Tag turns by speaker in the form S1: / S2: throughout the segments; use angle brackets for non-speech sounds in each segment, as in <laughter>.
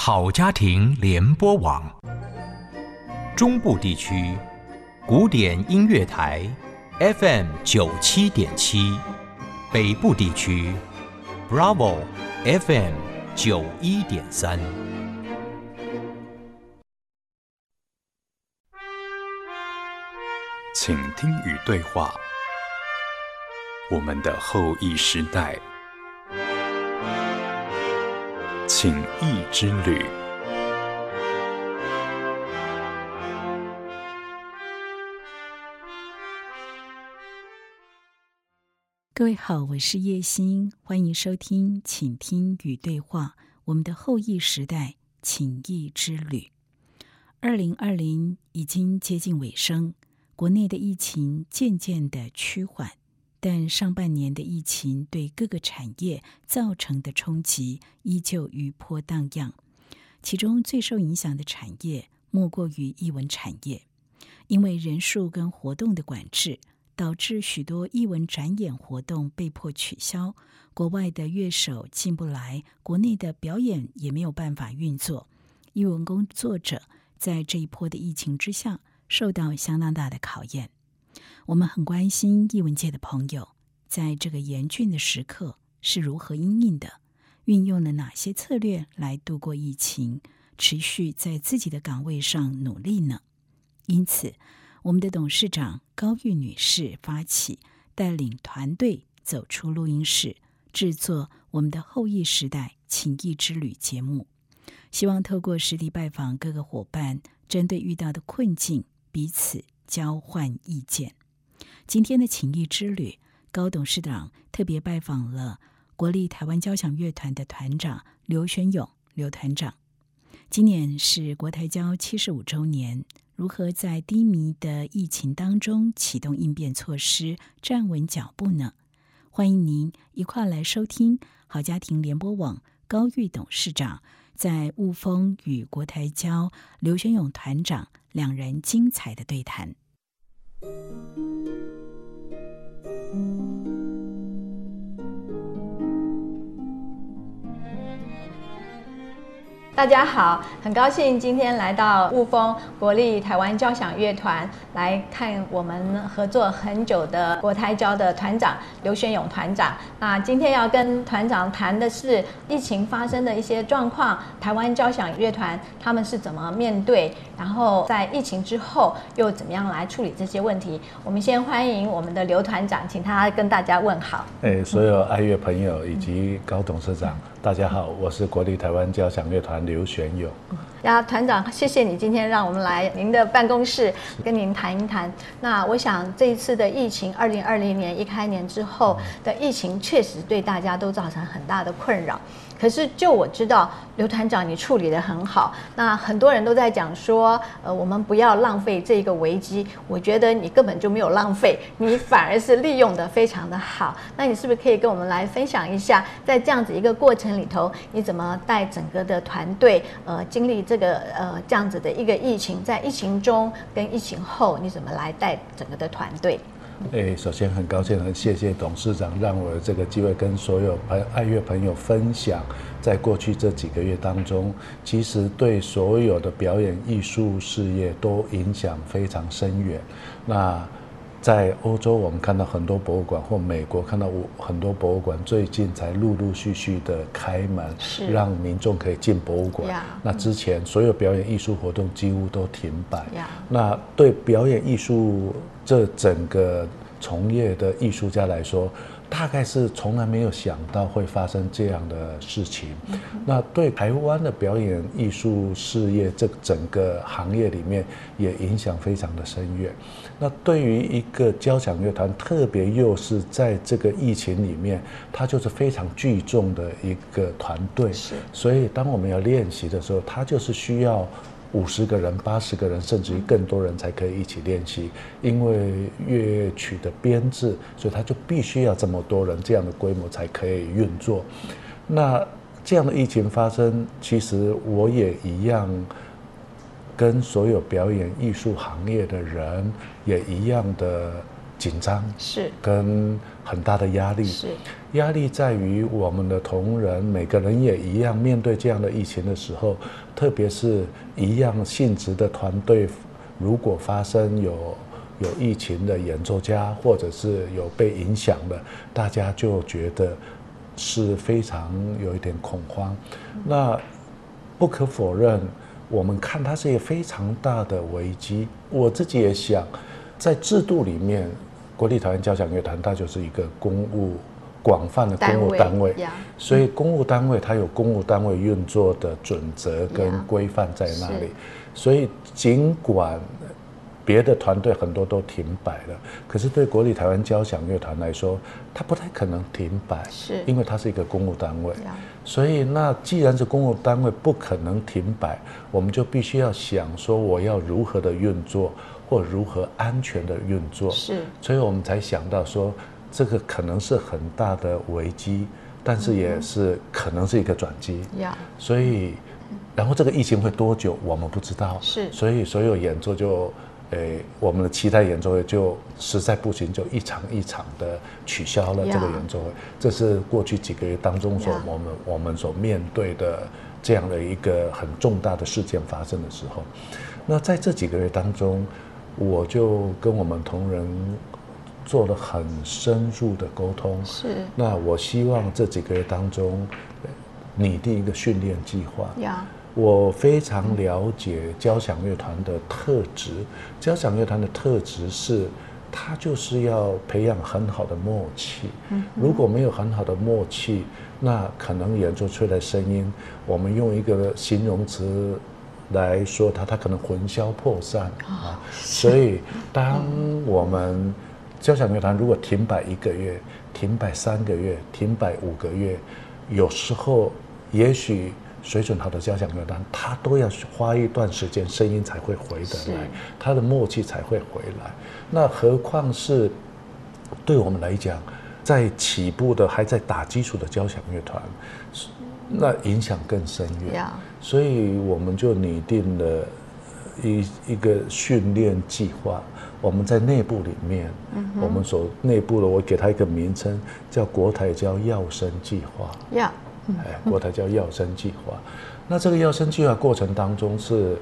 S1: 好家庭联播网，中部地区古典音乐台 FM 九七点七，北部地区 Bravo FM 九一点三。
S2: 请听与对话，我们的后裔时代。情谊之旅。
S3: 各位好，我是叶欣，欢迎收听，请听与对话我们的后裔时代情谊之旅。二零二零已经接近尾声，国内的疫情渐渐的趋缓。但上半年的疫情对各个产业造成的冲击依旧余波荡漾，其中最受影响的产业莫过于艺文产业，因为人数跟活动的管制，导致许多艺文展演活动被迫取消，国外的乐手进不来，国内的表演也没有办法运作，艺文工作者在这一波的疫情之下受到相当大的考验。我们很关心译文界的朋友，在这个严峻的时刻是如何应应的，运用了哪些策略来度过疫情，持续在自己的岗位上努力呢？因此，我们的董事长高玉女士发起带领团队走出录音室，制作我们的后疫时代情谊之旅节目，希望透过实地拜访各个伙伴，针对遇到的困境，彼此交换意见。今天的情谊之旅，高董事长特别拜访了国立台湾交响乐团的团长刘玄勇刘团长。今年是国台交七十五周年，如何在低迷的疫情当中启动应变措施，站稳脚步呢？欢迎您一块来收听好家庭联播网高玉董事长在雾峰与国台交刘玄勇团长两人精彩的对谈。
S4: Música 大家好，很高兴今天来到雾峰国立台湾交响乐团来看我们合作很久的国台交的团长刘玄勇团长。那今天要跟团长谈的是疫情发生的一些状况，台湾交响乐团他们是怎么面对，然后在疫情之后又怎么样来处理这些问题。我们先欢迎我们的刘团长，请他跟大家问好。
S5: 哎，所有爱乐朋友以及高董事长。大家好，我是国立台湾交响乐团刘玄勇。
S4: 呀，团长，谢谢你今天让我们来您的办公室跟您谈一谈。那我想这一次的疫情，二零二零年一开年之后的疫情，确实对大家都造成很大的困扰。可是，就我知道，刘团长你处理的很好。那很多人都在讲说，呃，我们不要浪费这个危机。我觉得你根本就没有浪费，你反而是利用的非常的好。那你是不是可以跟我们来分享一下，在这样子一个过程里头，你怎么带整个的团队，呃，经历这个呃这样子的一个疫情，在疫情中跟疫情后，你怎么来带整个的团队？
S5: 诶，首先很高兴，很谢谢董事长让我有这个机会跟所有朋爱乐朋友分享，在过去这几个月当中，其实对所有的表演艺术事业都影响非常深远。那在欧洲，我们看到很多博物馆，或美国看到很多博物馆，最近才陆陆续续的开门，让民众可以进博物馆。那之前所有表演艺术活动几乎都停摆。那对表演艺术这整个从业的艺术家来说，大概是从来没有想到会发生这样的事情。那对台湾的表演艺术事业这整个行业里面，也影响非常的深远。那对于一个交响乐团，特别又是在这个疫情里面，它就是非常聚众的一个团队。是。所以当我们要练习的时候，它就是需要五十个人、八十个人，甚至于更多人才可以一起练习。因为乐曲的编制，所以它就必须要这么多人，这样的规模才可以运作。那这样的疫情发生，其实我也一样。跟所有表演艺术行业的人也一样的紧张，
S4: 是
S5: 跟很大的压力。
S4: 是
S5: 压力在于我们的同仁，每个人也一样，面对这样的疫情的时候，特别是一样性质的团队，如果发生有有疫情的演奏家，或者是有被影响的，大家就觉得是非常有一点恐慌。那不可否认，我们看它是一个非常大的危机。我自己也想，在制度里面，国立台湾交响乐团它就是一个公务广泛的公务单位，
S4: 呀。
S5: 所以公务单位它有公务单位运作的准则跟规范在那里，所以尽管别的团队很多都停摆了，可是对国立台湾交响乐团来说，它不太可能停摆，
S4: 是。
S5: 因为它是一个公务单位。所以，那既然是公务单位不可能停摆，我们就必须要想说，我要如何的运作，或如何安全的运作。
S4: 是。
S5: 所以我们才想到说，这个可能是很大的危机，但是也是可能是一个转机。
S4: 呀
S5: 所以，然后这个疫情会多久，我们不知道。
S4: 是
S5: 所以所有演奏就，诶，我们的期待演奏会就实在不行，就一场一场的取消了
S4: 呀
S5: 这个演奏会。这是过去几个月当中所我们我们所面对的这样的一个很重大的事件发生的时候。那在这几个月当中，我就跟我们同仁做了很深入的沟通。
S4: 是
S5: 那我希望这几个月当中，呃拟定一个训练计划。
S4: 呀
S5: 我非常了解交响乐团的特质，交响乐团的特质是，它就是要培养很好的默契。如果没有很好的默契，那可能演奏出来的声音，我们用一个形容词来说它，它可能魂消魄散啊。所以，当我们交响乐团如果停摆一个月、停摆三个月、停摆五个月，有时候也许水准好的交响乐团，它都要花一段时间，声音才会回得来，它的默契才会回来。那何况是对我们来讲，在起步的还在打基础的交响乐团，是那影响更深远。
S4: 呀
S5: 所以我们就拟定了一一个训练计划。我们在内部里面，我们所内部的，我给它一个名称，叫国台交药生计划。
S4: 呀
S5: 哎，国台叫药生计划。那这个药生计划过程当中是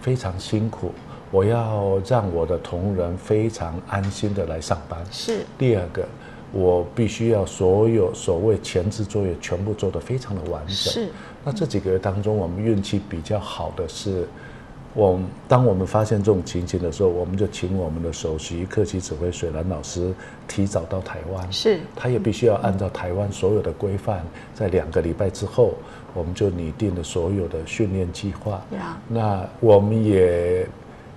S5: 非常辛苦，我要让我的同仁非常安心的来上班。
S4: 是
S5: 第二个，我必须要所有所谓前置作业全部做得非常的完整。
S4: 是
S5: 那这几个月当中，我们运气比较好的是，我们当我们发现这种情形的时候，我们就请我们的首席客席指挥水兰老师提早到台湾。
S4: 是
S5: 他也必须要按照台湾所有的规范，在两个礼拜之后，我们就拟定了所有的训练计划。
S4: 呀
S5: 那我们也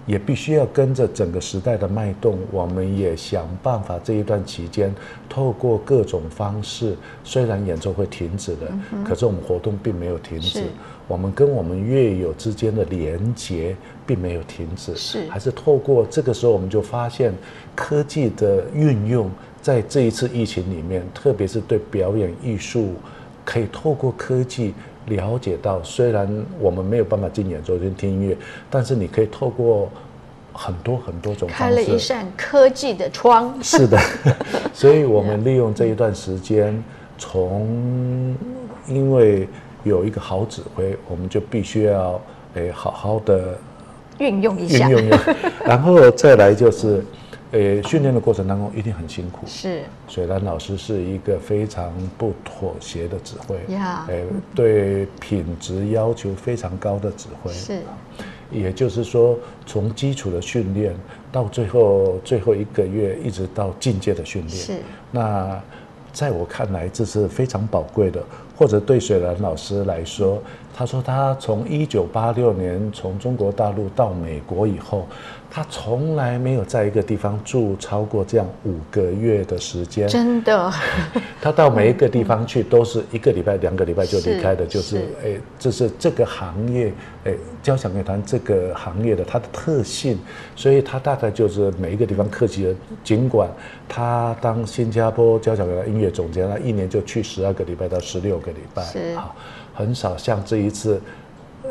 S5: 也必须要跟着整个时代的脉动，我们也想办法这一段期间，透过各种方式，虽然演奏会停止了，可是我们活动并没有停止
S4: 是。
S5: 我们跟我们乐友之间的连接并没有停止，
S4: 是
S5: 还是透过这个时候，我们就发现科技的运用在这一次疫情里面，特别是对表演艺术，可以透过科技了解到，虽然我们没有办法进演奏厅听音乐，但是你可以透过很多很多种
S4: 开了一扇科技的窗。
S5: 是的，<laughs> 所以我们利用这一段时间，从因为有一个好指挥，我们就必须要诶好好的
S4: 运用一下，
S5: 运用用，<laughs> 然后再来就是，诶训练的过程当中一定很辛苦。
S4: 是。
S5: 水兰老师是一个非常不妥协的指挥，
S4: 呀。
S5: 诶对品质要求非常高的指挥。
S4: 是。
S5: 也就是说，从基础的训练到最后最后一个月，一直到进阶的训练，
S4: 是。
S5: 那在我看来，这是非常宝贵的。或者对水兰老师来说，他说他从一九八六年从中国大陆到美国以后，他从来没有在一个地方住超过这样五个月的时间。
S4: 真的 <laughs>
S5: 他到每一个地方去都是一个礼拜、两个礼拜就离开的，
S4: 是
S5: 就是
S4: 是
S5: 哎，这是这个行业哎，交响乐团这个行业的它的特性，所以他大概就是每一个地方客气的。尽管他当新加坡交响乐团音乐总监，他一年就去十二个礼拜到十六个礼拜，
S4: 是
S5: 啊，很少像这一次，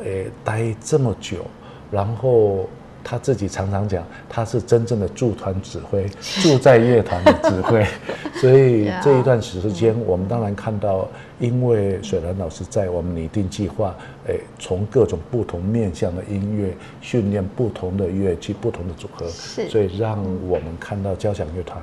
S5: 诶，待这么久，然后他自己常常讲，他是真正的驻团指挥，住在乐团的指挥。<laughs> 所以这一段时间，我们当然看到，因为水兰老师在我们拟定计划，诶，从各种不同面向的音乐训练不同的乐器、不同的组合，所以让我们看到交响乐团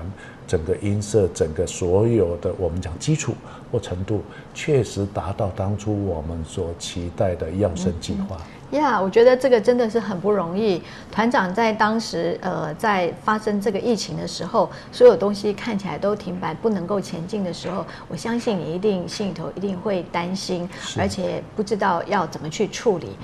S5: 整个音色、整个所有的我们讲基础或程度，确实达到当初我们所期待的要生计划。
S4: 呀，我觉得这个真的是很不容易。团长在当时，呃，在发生这个疫情的时候，所有东西看起来都停摆，不能够前进的时候，我相信你一定心里头一定会担心，而且不知道要怎么去处理。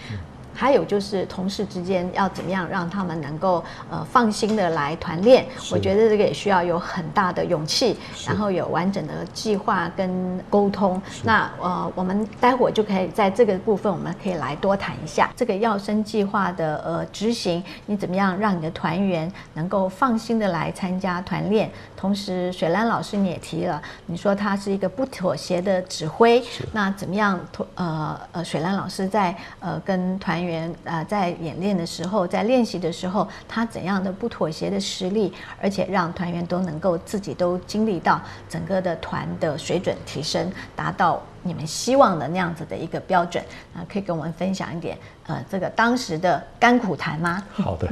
S4: 还有就是同事之间要怎么样让他们能够呃放心的来团练，我觉得这个也需要有很大的勇气，然后有完整的计划跟沟通。那呃，我们待会就可以在这个部分，我们可以来多谈一下这个要生计划的呃执行，你怎么样让你的团员能够放心的来参加团练？同时，水兰老师你也提了，你说他是一个不妥协的指挥，那怎么样？呃呃，水兰老师在呃跟团员呃在演练的时候，在练习的时候，他怎样的不妥协的实力，而且让团员都能够自己都经历到整个的团的水准提升，达到你们希望的那样子的一个标准啊，可以跟我们分享一点呃这个当时的甘苦谈吗？<laughs>
S5: 好的，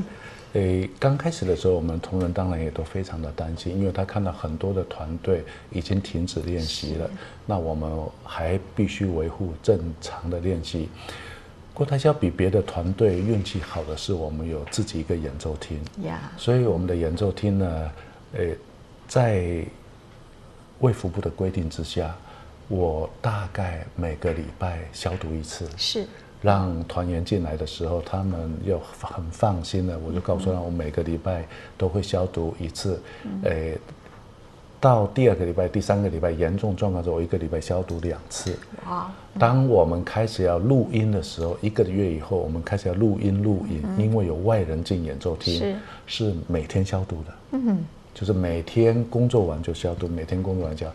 S5: 诶，刚开始的时候，我们同仁当然也都非常的担心，因为他看到很多的团队已经停止练习了，那我们还必须维护正常的练习。郭台霄比别的团队运气好的是，我们有自己一个演奏厅，所以我们的演奏厅呢，诶，在卫福部的规定之下，我大概每个礼拜消毒一次，
S4: 是。
S5: 让团员进来的时候，他们又很放心的，我就告诉他，我每个礼拜都会消毒一次，诶。到第二个礼拜、第三个礼拜严重状况时候，我一个礼拜消毒两次。哇！当我们开始要录音的时候，一个月以后，我们开始要录音录影，因为有外人进演奏厅，是是每天消毒的。嗯，就是每天工作完就消毒，每天工作完就，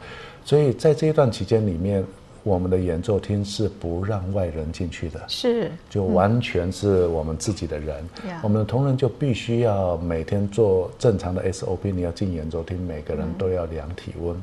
S5: 所以在这一段期间里面。我们的演奏厅是不让外人进去的，
S4: 是
S5: 就完全是我们自己的人。我们的同仁就必须要每天做正常的 SOP。你要进演奏厅，每个人都要量体温。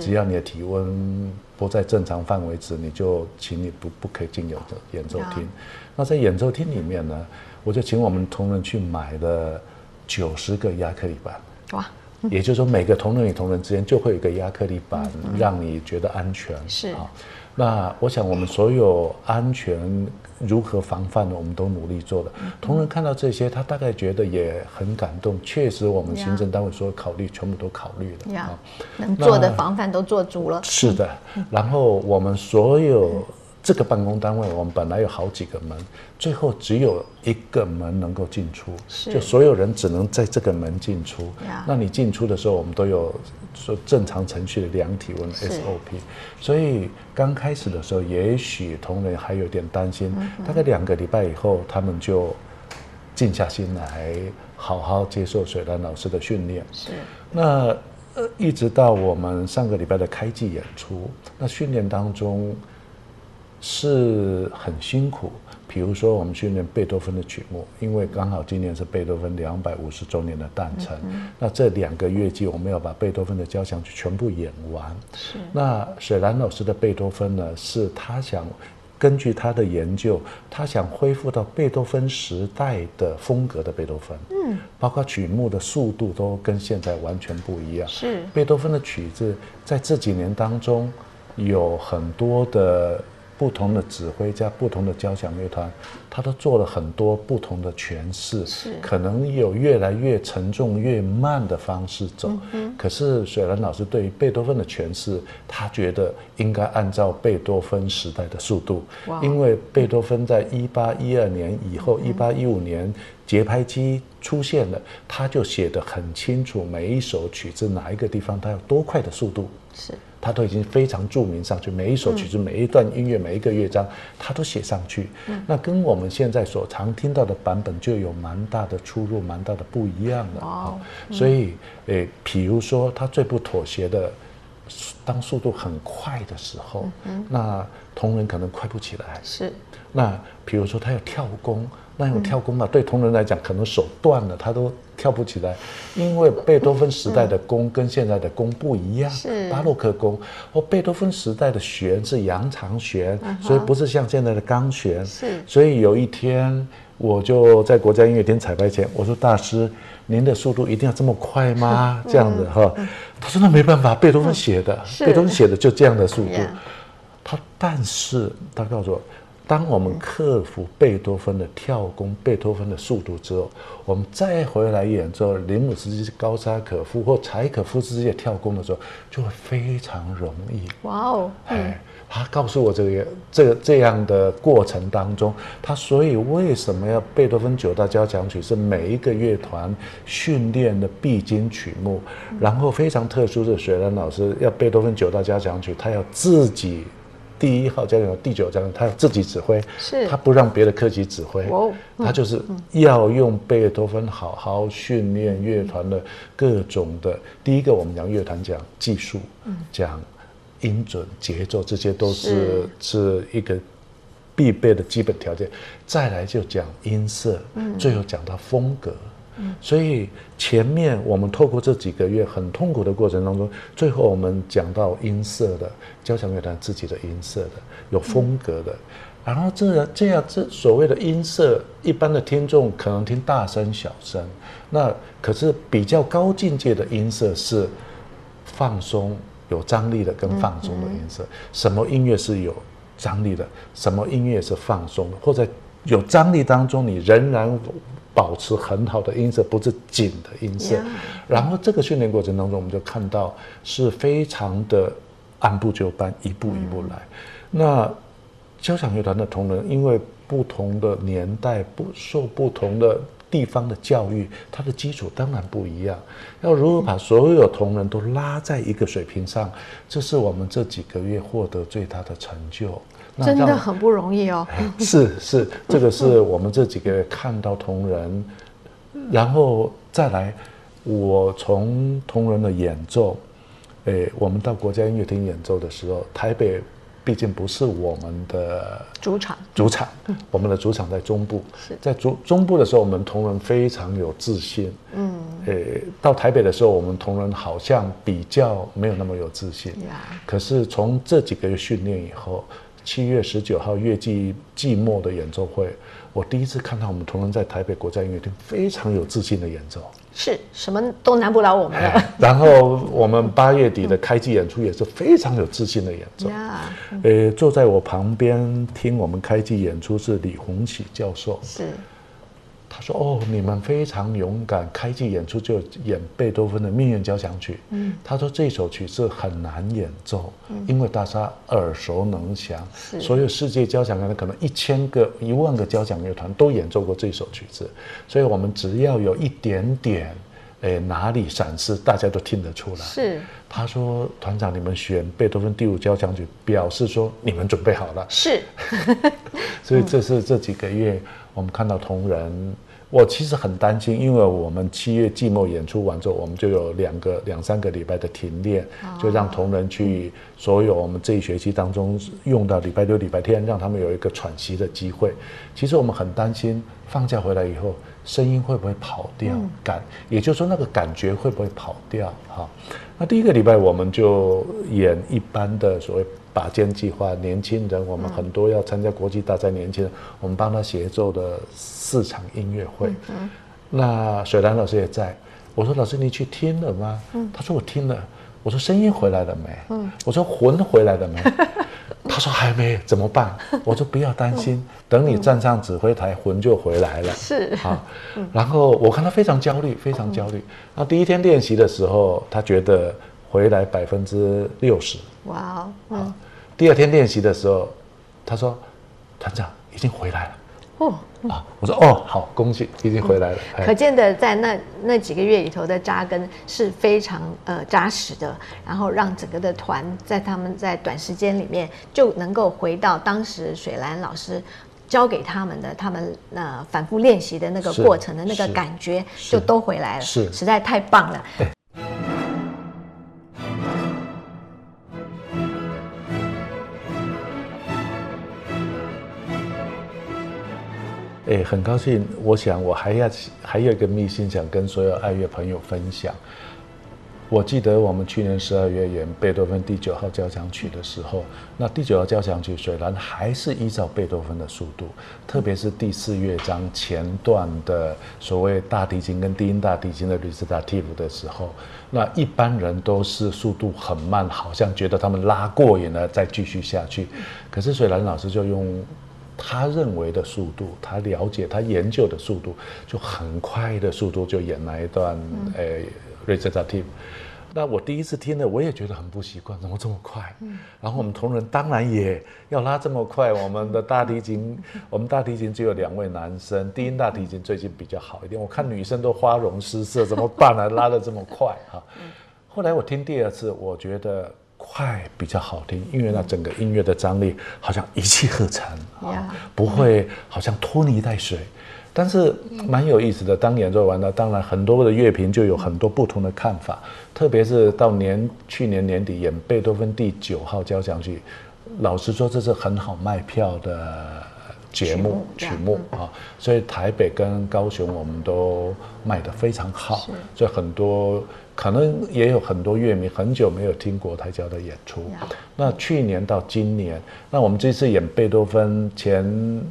S5: 只要你的体温不在正常范围值，你就请你不不可以进演奏演奏厅。那在演奏厅里面呢，我就请我们同仁去买了九十个亚克力板。哇！也就是说，每个同仁与同仁之间就会有一个亚克力板，让你觉得安全。
S4: 是啊。
S5: 那我想，我们所有安全如何防范呢？我们都努力做了。同仁看到这些，他大概觉得也很感动。确实，我们行政单位所有考虑全部都考虑了
S4: 啊，能做的防范都做足了。
S5: 是的，然后我们所有。这个办公单位，我们本来有好几个门，最后只有一个门能够进出，就所有人只能在这个门进出。那你进出的时候，我们都有说正常程序的量体温 SOP。所以刚开始的时候，也许同仁还有点担心。大概两个礼拜以后，他们就静下心来，好好接受水兰老师的训练。
S4: 是。
S5: 那呃，一直到我们上个礼拜的开季演出，那训练当中。是很辛苦，比如说我们训练贝多芬的曲目，因为刚好今年是贝多芬两百五十周年的诞辰，那这两个月季我们要把贝多芬的交响曲全部演完。是。那水兰老师的贝多芬呢，是他想根据他的研究，他想恢复到贝多芬时代的风格的贝多芬。嗯。包括曲目的速度都跟现在完全不一样。
S4: 是。
S5: 贝多芬的曲子在这几年当中有很多的。不同的指挥家不同的交响乐团，他都做了很多不同的诠释，
S4: 是
S5: 可能有越来越沉重、越慢的方式走。可是水兰老师对于贝多芬的诠释，他觉得应该按照贝多芬时代的速度，因为贝多芬在一八一二年以后，一八一五年节拍机出现了，他就写得很清楚，每一首曲子哪一个地方它有多快的速度。
S4: 是。
S5: 他都已经非常著名上去，每一首曲子、每一段音乐、每一个乐章，他都写上去。那跟我们现在所常听到的版本就有蛮大的出入，蛮大的不一样的啊。所以，诶，比如说他最不妥协的当速度很快的时候，那同仁可能快不起来。
S4: 是，
S5: 那比如说他要跳弓，那种跳弓嘛，对同仁来讲可能手断了，他都跳不起来，因为贝多芬时代的弓跟现在的弓不一样，
S4: 是
S5: 巴洛克弓。哦，贝多芬时代的弦是羊长弦，所以不是像现在的钢弦。
S4: 是
S5: 所以有一天我就在国家音乐厅彩排前，我说大师，您的速度一定要这么快吗？<laughs> 这样子哈，他说那没办法，贝多芬写的，贝多芬写的就这样的速度。他但是他告诉我，当我们克服贝多芬的跳弓、贝多芬的速度之后，我们再回来演奏林姆斯基、高沙可夫或柴可夫斯基的跳弓的时候，就会非常容易。
S4: 哇哦，
S5: 哎，他告诉我这个这个这样的过程当中，他所以为什么要贝多芬九大交响曲是每一个乐团训练的必经曲目，然后非常特殊的水兰老师要贝多芬九大交响曲，他要自己。第一号交响曲、第九交响，他要自己指挥，
S4: 是
S5: 他不让别的科级指挥，他就是要用贝多芬好好训练乐团的各种的。第一个，我们讲乐团讲技术，讲音准、节奏，这些都是是一个必备的基本条件。再来就讲音色，最后讲到风格。所以前面我们透过这几个月很痛苦的过程当中，最后我们讲到音色的交响乐团自己的音色的，有风格的。然后这这样这所谓的音色，一般的听众可能听大声小声，那可是比较高境界的音色是放松、有张力的跟放松的音色。什么音乐是有张力的？什么音乐是放松的？或者有张力当中，你仍然保持很好的音色，不是紧的音色。然后这个训练过程当中，我们就看到是非常的按部就班，一步一步来。那交响乐团的同仁，因为不同的年代，不受不同的地方的教育，它的基础当然不一样。要如何把所有同仁都拉在一个水平上，这是我们这几个月获得最大的成就。那
S4: 真的很不容易哦。
S5: 是是，这个是我们这几个月看到同仁，然后再来，我从同仁的演奏，诶，我们到国家音乐厅演奏的时候，台北毕竟不是我们的
S4: 主场
S5: 主场，我们的主场在中部，在中中部的时候，我们同仁非常有自信。嗯，呃，到台北的时候，我们同仁好像比较没有那么有自信。
S4: 呀
S5: 可是从这几个月训练以后，七月十九号月季季末的演奏会，我第一次看到我们同仁在台北国家音乐厅非常有自信的演奏。
S4: 是什么都难不倒我们了。
S5: 然后我们八月底的开机演出也是非常有自信的演奏。呃，坐在我旁边听我们开机演出是李洪启教授，
S4: 是
S5: 他说：“哦，你们非常勇敢，开季演出就演贝多芬的《命运交响曲》。嗯，他说这首曲子很难演奏，因为大家耳熟能详，所有世界交响乐团可能一千个、一万个交响乐团都演奏过这首曲子，所以我们只要有一点点，诶哪里闪失，大家都听得出来。
S4: 是。
S5: 他说：“团长，你们选贝多芬第五交响曲，表示说你们准备好了。”
S4: 是，<laughs>
S5: 所以这是这几个月我们看到同仁，我其实很担心，因为我们七月季末演出完之后，我们就有两个两三个礼拜的停练，就让同仁去所有我们这一学期当中用到礼拜六、礼拜天，让他们有一个喘息的机会。其实我们很担心放假回来以后声音会不会跑掉，感，也就是说那个感觉会不会跑掉？哈，那第一个礼拜我们就演一般的所谓拔尖计划，年轻人，我们很多要参加国际大赛，年轻人，我们帮他协奏的四场音乐会。那水兰老师也在，我说老师你去听了吗？他说我听了。我说声音回来了没？我说魂回来了没？<laughs> 他说还没，怎么办？我说不要担心，等你站上指挥台，魂就回来了。
S4: 是
S5: 啊，然后我看他非常焦虑，非常焦虑。那第一天练习的时候，他觉得回来百分之六十。
S4: 哇哦，嗯，
S5: 第二天练习的时候，他说：“团长已经回来了。”
S4: 哦，
S5: 啊，我说哦，好，恭喜，已经回来了。哎
S4: 可见的在那那几个月里头的扎根是非常呃扎实的，然后让整个的团在他们在短时间里面就能够回到当时水兰老师。教给他们的，他们呃反复练习的那个过程的那个感觉，就都回来了，
S5: 是
S4: 实在太棒了。
S5: 哎，很高兴。我想我还要还有一个秘辛想跟所有爱乐朋友分享。我记得我们去年十二月演贝多芬第九号交响曲的时候，那第九号交响曲虽然还是依照贝多芬的速度，特别是第四乐章前段的所谓大提琴跟低音大提琴的 recitative 的时候，那一般人都是速度很慢，好像觉得他们拉过瘾了，再继续下去。可是水兰老师就用他认为的速度，他了解他研究的速度，就很快的速度就演那一段诶 recitative。那我第一次听了，我也觉得很不习惯，怎么这么快？然后我们同仁当然也要拉这么快。我们的大提琴，<laughs> 我们大提琴只有两位男生，低音大提琴最近比较好一点。我看女生都花容失色，怎么办呢？拉的这么快哈。后来我听第二次，我觉得快比较好听，因为那整个音乐的张力好像一气呵成啊，不会好像拖泥带水。但是蛮有意思的，当演奏完了，当然很多的乐评就有很多不同的看法。特别是到年去年年底演贝多芬第九号交响曲，老实说这是很好卖票的节目曲目啊，所以台北跟高雄我们都卖得非常好，所以很多可能也有很多乐迷很久没有听国台交的演出。那去年到今年，那我们这次演贝多芬前。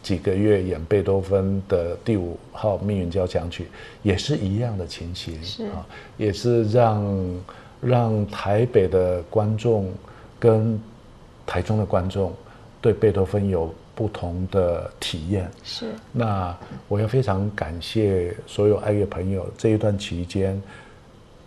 S5: 几个月演贝多芬的第五号命运交响曲，也是一样的情形啊，也是让让台北的观众跟台中的观众对贝多芬有不同的体验。
S4: 是，
S5: 那我要非常感谢所有爱乐朋友，这一段期间，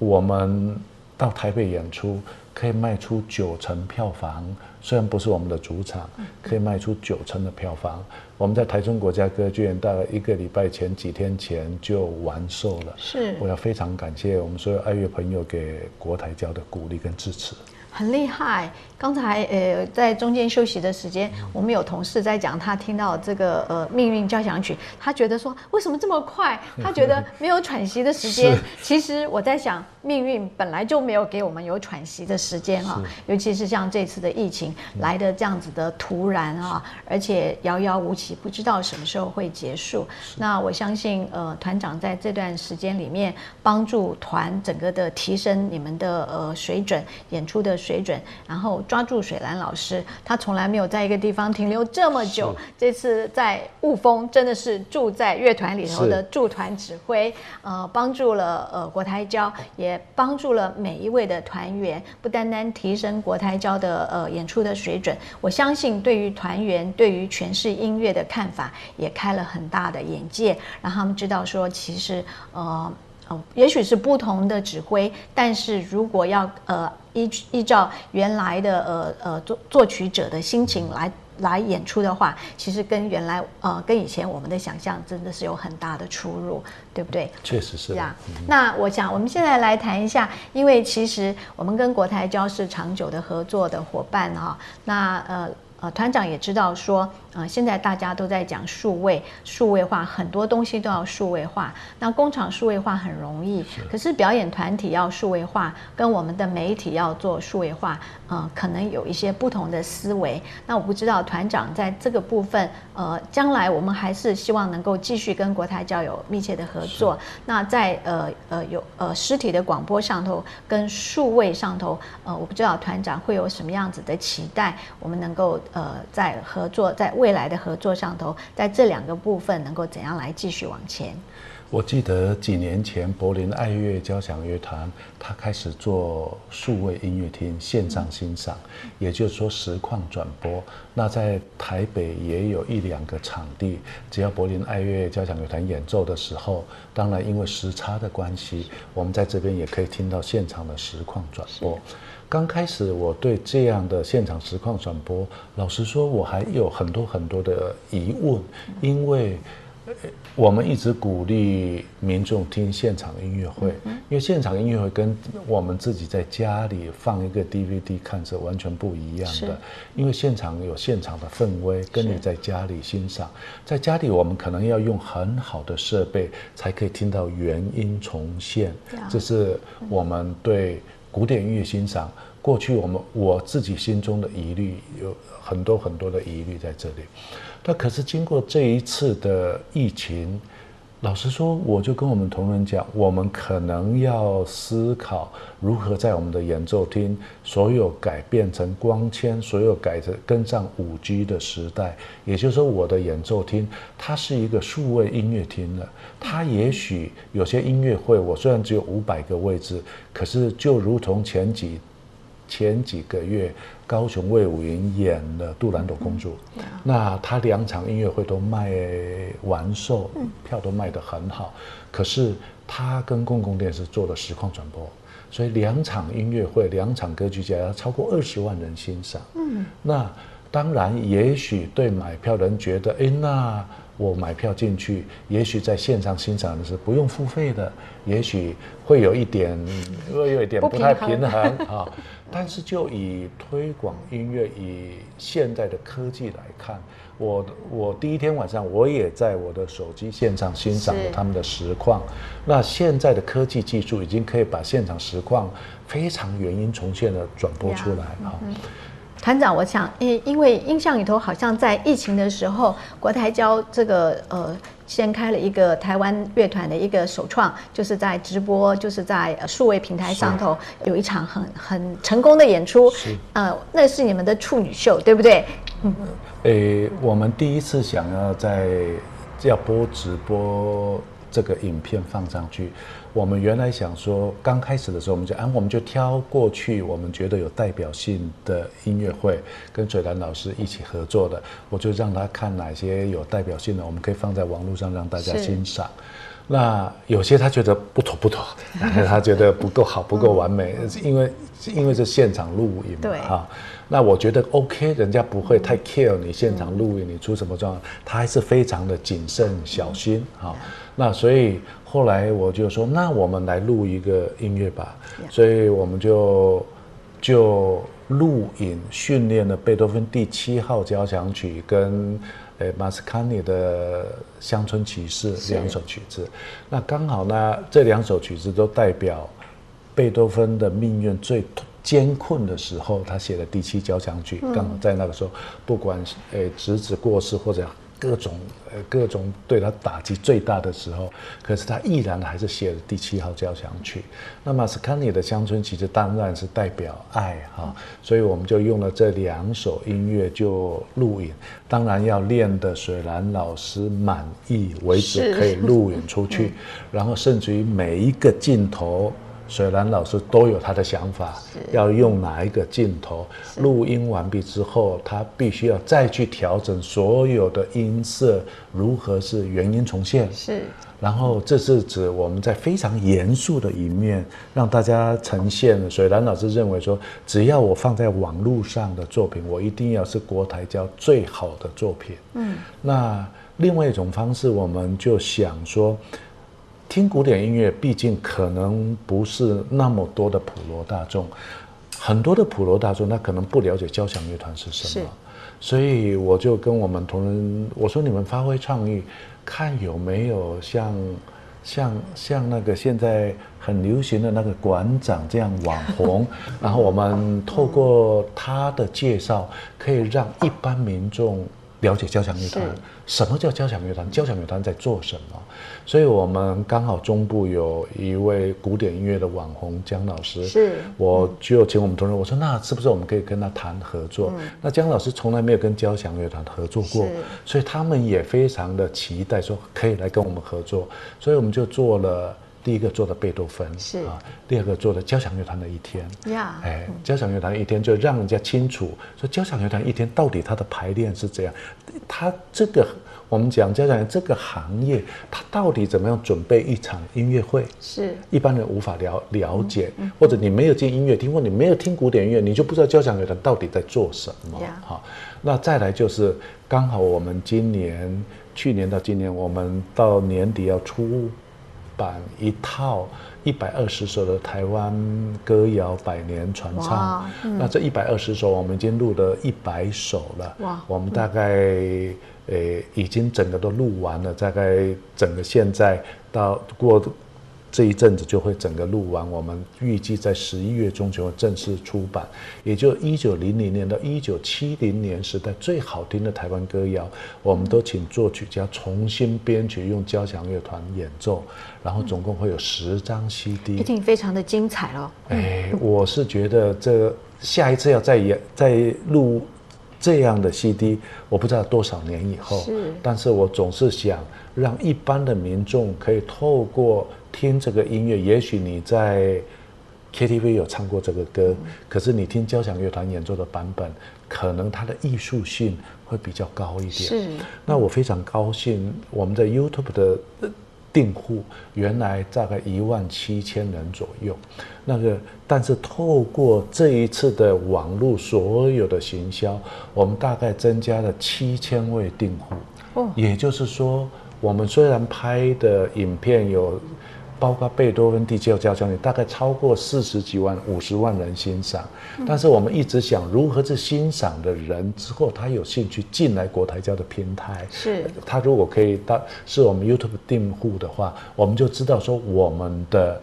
S5: 我们到台北演出可以卖出九成票房。虽然不是我们的主场，可以卖出九成的票房。我们在台中国家歌剧院大概一个礼拜前几天前就完售了。
S4: 是，
S5: 我要非常感谢我们所有爱乐朋友给国台交的鼓励跟支持。
S4: 很厉害。刚才呃，在中间休息的时间，我们有同事在讲，他听到这个呃《命运交响曲》，他觉得说为什么这么快？<laughs> 他觉得没有喘息的时间。其实我在想，命运本来就没有给我们有喘息的时间啊，尤其是像这次的疫情来的这样子的突然啊，而且遥遥无期，不知道什么时候会结束。那我相信，呃，团长在这段时间里面帮助团整个的提升你们的呃水准，演出的水准，然后。抓住水兰老师，他从来没有在一个地方停留这么久。这次在雾峰，真的是住在乐团里头的驻团指挥，呃，帮助了呃国台交，也帮助了每一位的团员，不单单提升国台交的呃演出的水准，我相信对于团员对于诠释音乐的看法也开了很大的眼界，让他们知道说，其实呃。也许是不同的指挥，但是如果要呃依依照原来的呃呃作作曲者的心情来来演出的话，其实跟原来呃跟以前我们的想象真的是有很大的出入，对不对？
S5: 确实是。这样。
S4: 那我想我们现在来谈一下，因为其实我们跟国台交是长久的合作的伙伴啊，那呃。呃，团长也知道说，呃，现在大家都在讲数位、数位化，很多东西都要数位化。那工厂数位化很容易，可是表演团体要数位化，跟我们的媒体要做数位化，呃，可能有一些不同的思维。那我不知道团长在这个部分，呃，将来我们还是希望能够继续跟国台教有密切的合作。那在呃呃有呃实体的广播上头跟数位上头，呃，我不知道团长会有什么样子的期待，我们能够。呃，在合作，在未来的合作上头，在这两个部分能够怎样来继续往前？
S5: 我记得几年前柏林爱乐交响乐团，他开始做数位音乐厅线上欣赏，也就是说实况转播。那在台北也有一两个场地，只要柏林爱乐交响乐团演奏的时候，当然因为时差的关系，我们在这边也可以听到现场的实况转播。刚开始我对这样的现场实况转播，老实说，我还有很多很多的疑问，因为我们一直鼓励民众听现场音乐会，因为现场音乐会跟我们自己在家里放一个 DVD 看是完全不一样的，因为现场有现场的氛围，跟你在家里欣赏，在家里我们可能要用很好的设备才可以听到原音重现，这是我们对。古典音乐欣赏过去我们我自己心中的疑虑有很多很多的疑虑在这里。那可是经过这一次的疫情，老实说，我就跟我们同仁讲，我们可能要思考如何在我们的演奏厅所有改变成光纤，所有改成跟上五 G 的时代。也就是说，我的演奏厅它是一个数位音乐厅了。它也许有些音乐会，我虽然只有五百个位置，可是就如同前几前几个月。高雄魏武营演了《杜兰朵公主》，那他两场音乐会都卖完售，票都卖得很好。可是他跟公共电视做了实况转播，所以两场音乐会、两场歌剧节要超过二十万人欣赏。嗯，那当然，也许对买票人觉得，哎，那我买票进去，也许在现场欣赏的是不用付费的，也许会有一点，会有一点不太平衡啊。但是就以推广音乐，以现在的科技来看，我我第一天晚上我也在我的手机线上欣赏了他们的实况。那现在的科技技术已经可以把现场实况非常原音重现的转播出来啊。
S4: 团长，我想，因因为印象里头好像在疫情的时候，国台交这个呃。先开了一个台湾乐团的一个首创，就是在直播，就是在数位平台上头有一场很很成功的演出。呃，那是你们的处女秀，对不对？
S5: 嗯。诶，我们第一次想要在要播直播这个影片放上去。我们原来想说，刚开始的时候，我们就啊，我们就挑过去我们觉得有代表性的音乐会，跟水兰老师一起合作的，我就让他看哪些有代表性的，我们可以放在网络上让大家欣赏。那有些他觉得不妥不妥，<laughs> 他觉得不够好不够完美，因为因为是现场录影嘛哈。那我觉得 OK，人家不会太 care 你现场录影你出什么状况，他还是非常的谨慎小心哈。那所以。后来我就说，那我们来录一个音乐吧，所以我们就就录影训练了贝多芬第七号交响曲跟呃马斯卡尼的乡村骑士两首曲子。那刚好呢，这两首曲子都代表贝多芬的命运最艰困的时候，他写的第七交响曲，刚好在那个时候，不管诶侄子过世或者。各种呃各种对他打击最大的时候，可是他依然还是写了第七号交响曲。那么斯卡尼的乡村其实当然是代表爱哈，所以我们就用了这两首音乐就录影。当然要练的水兰老师满意为止，可以录影出去。<laughs> 然后甚至于每一个镜头。水兰老师都有他的想法，要用哪一个镜头？录音完毕之后，他必须要再去调整所有的音色，如何是原音重现？
S4: 是。
S5: 然后这是指我们在非常严肃的一面让大家呈现。水兰老师认为说，只要我放在网络上的作品，我一定要是国台交最好的作品。嗯。那另外一种方式，我们就想说。听古典音乐，毕竟可能不是那么多的普罗大众，很多的普罗大众他可能不了解交响乐团是什么，所以我就跟我们同仁我说：“你们发挥创意，看有没有像像像那个现在很流行的那个馆长这样网红，<laughs> 然后我们透过他的介绍，可以让一般民众了解交响乐团。什么叫交响乐团？交响乐团在做什么？”所以我们刚好中部有一位古典音乐的网红姜老师，
S4: 是，
S5: 我就请我们同仁，我说那是不是我们可以跟他谈合作？那姜老师从来没有跟交响乐团合作过，所以他们也非常的期待说可以来跟我们合作，所以我们就做了第一个做的贝多芬，
S4: 是啊，
S5: 第二个做的交响乐团的一天，呀，哎，交响乐团一天就让人家清楚说交响乐团一天到底它的排练是怎样，它这个。我们讲交响这个行业，它到底怎么样准备一场音乐会？
S4: 是
S5: 一般人无法了了解，或者你没有进音乐厅，或你没有听古典音乐，你就不知道交响乐团到底在做什么。好，那再来就是刚好我们今年、去年到今年，我们到年底要出版一套一百二十首的台湾歌谣百年传唱。那这一百二十首，我们已经录了一百首了。哇，我们大概。诶，已经整个都录完了，大概整个现在到过这一阵子就会整个录完，我们预计在十一月中就会正式出版，也就一九零零年到一九七零年时代最好听的台湾歌谣，我们都请作曲家重新编曲，用交响乐团演奏，然后总共会有十张 CD，
S4: 一定非常的精彩哦。
S5: 哎，我是觉得这下一次要再演再录这样的 CD，我不知道多少年以后，
S4: 是，
S5: 但是我总是想让一般的民众可以透过听这个音乐，也许你在 KTV 有唱过这个歌，可是你听交响乐团演奏的版本，可能它的艺术性会比较高一点。
S4: 是，
S5: 那我非常高兴，我们在 YouTube 的订户原来大概一万七千人左右，那个但是透过这一次的网络所有的行销，我们大概增加了七千位订户。哦，也就是说，我们虽然拍的影片有。包括贝多芬第七交响曲，大概超过四十几万、五十万人欣赏。但是我们一直想，如何是欣赏的人之后，他有兴趣进来国台交的平台。
S4: 是。
S5: 他如果可以到是我们 YouTube 订户的话，我们就知道说我们的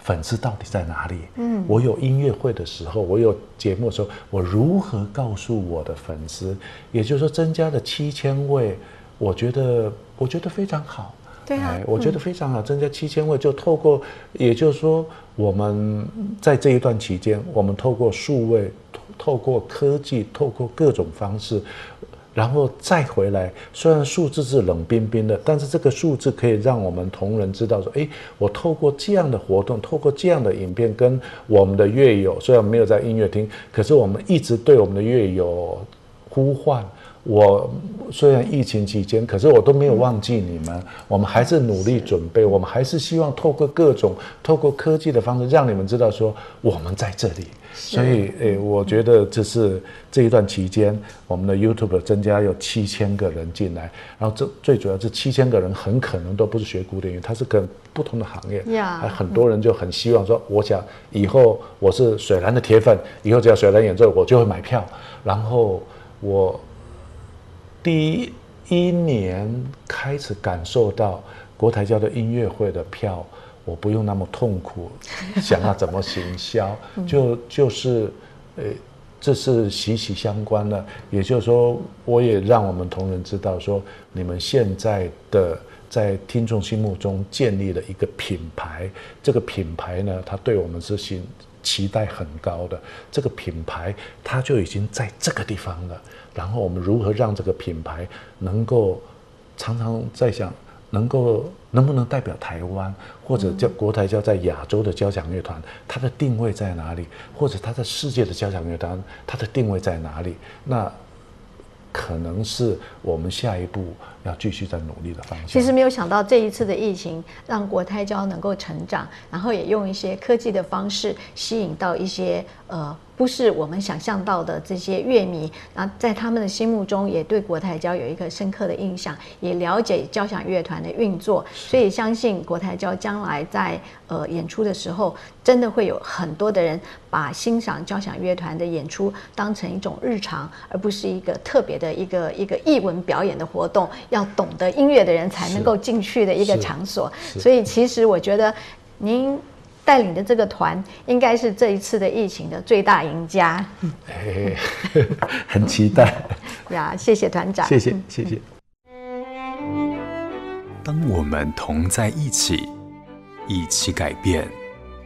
S5: 粉丝到底在哪里。嗯。我有音乐会的时候，我有节目的时候，我如何告诉我的粉丝？也就是说，增加了七千位，我觉得我觉得非常好。
S4: 对啊，
S5: 我觉得非常好，增加七千位，就透过，也就是说，我们在这一段期间，我们透过数位，透过科技，透过各种方式，然后再回来。虽然数字是冷冰冰的，但是这个数字可以让我们同仁知道说，哎，我透过这样的活动，透过这样的影片，跟我们的乐友，虽然没有在音乐厅，可是我们一直对我们的乐友呼唤。我虽然疫情期间，可是我都没有忘记你们。我们还是努力准备，我们还是希望透过各种、透过科技的方式，让你们知道说我们在这里。所以，诶，我觉得这是这一段期间，我们的 YouTube 增加有七千个人进来，然后这最主要这七千个人很可能都不是学古典乐，他是跟不同的行业，还很多人就很希望说，我想以后我是水蓝的铁粉，以后只要水蓝演奏，我就会买票，然后我。第一年开始感受到国台交的音乐会的票，我不用那么痛苦，想要怎么行销，<laughs> 就就是，呃，这是息息相关的。也就是说，我也让我们同仁知道，说你们现在的在听众心目中建立了一个品牌，这个品牌呢，它对我们是心期待很高的。这个品牌，它就已经在这个地方了。然后我们如何让这个品牌能够常常在想，能够能不能代表台湾，或者叫国台交在亚洲的交响乐团，它的定位在哪里？或者它在世界的交响乐团，它的定位在哪里？那可能是我们下一步要继续在努力的方向。
S4: 其实没有想到这一次的疫情让国泰交能够成长，然后也用一些科技的方式吸引到一些呃。不是我们想象到的这些乐迷，那在他们的心目中也对国泰交有一个深刻的印象，也了解交响乐团的运作，所以相信国泰交将来在呃演出的时候，真的会有很多的人把欣赏交响乐团的演出当成一种日常，而不是一个特别的一个一个艺文表演的活动，要懂得音乐的人才能够进去的一个场所。所以其实我觉得您。带领的这个团应该是这一次的疫情的最大赢家。
S5: 哎，<laughs> 很期待。
S4: 呀，谢谢团长。
S5: 谢谢，谢谢。
S2: 当我们同在一起，一起改变，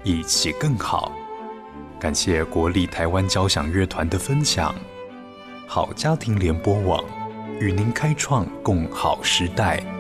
S2: 一起更好。感谢国立台湾交响乐团的分享。好家庭联播网与您开创共好时代。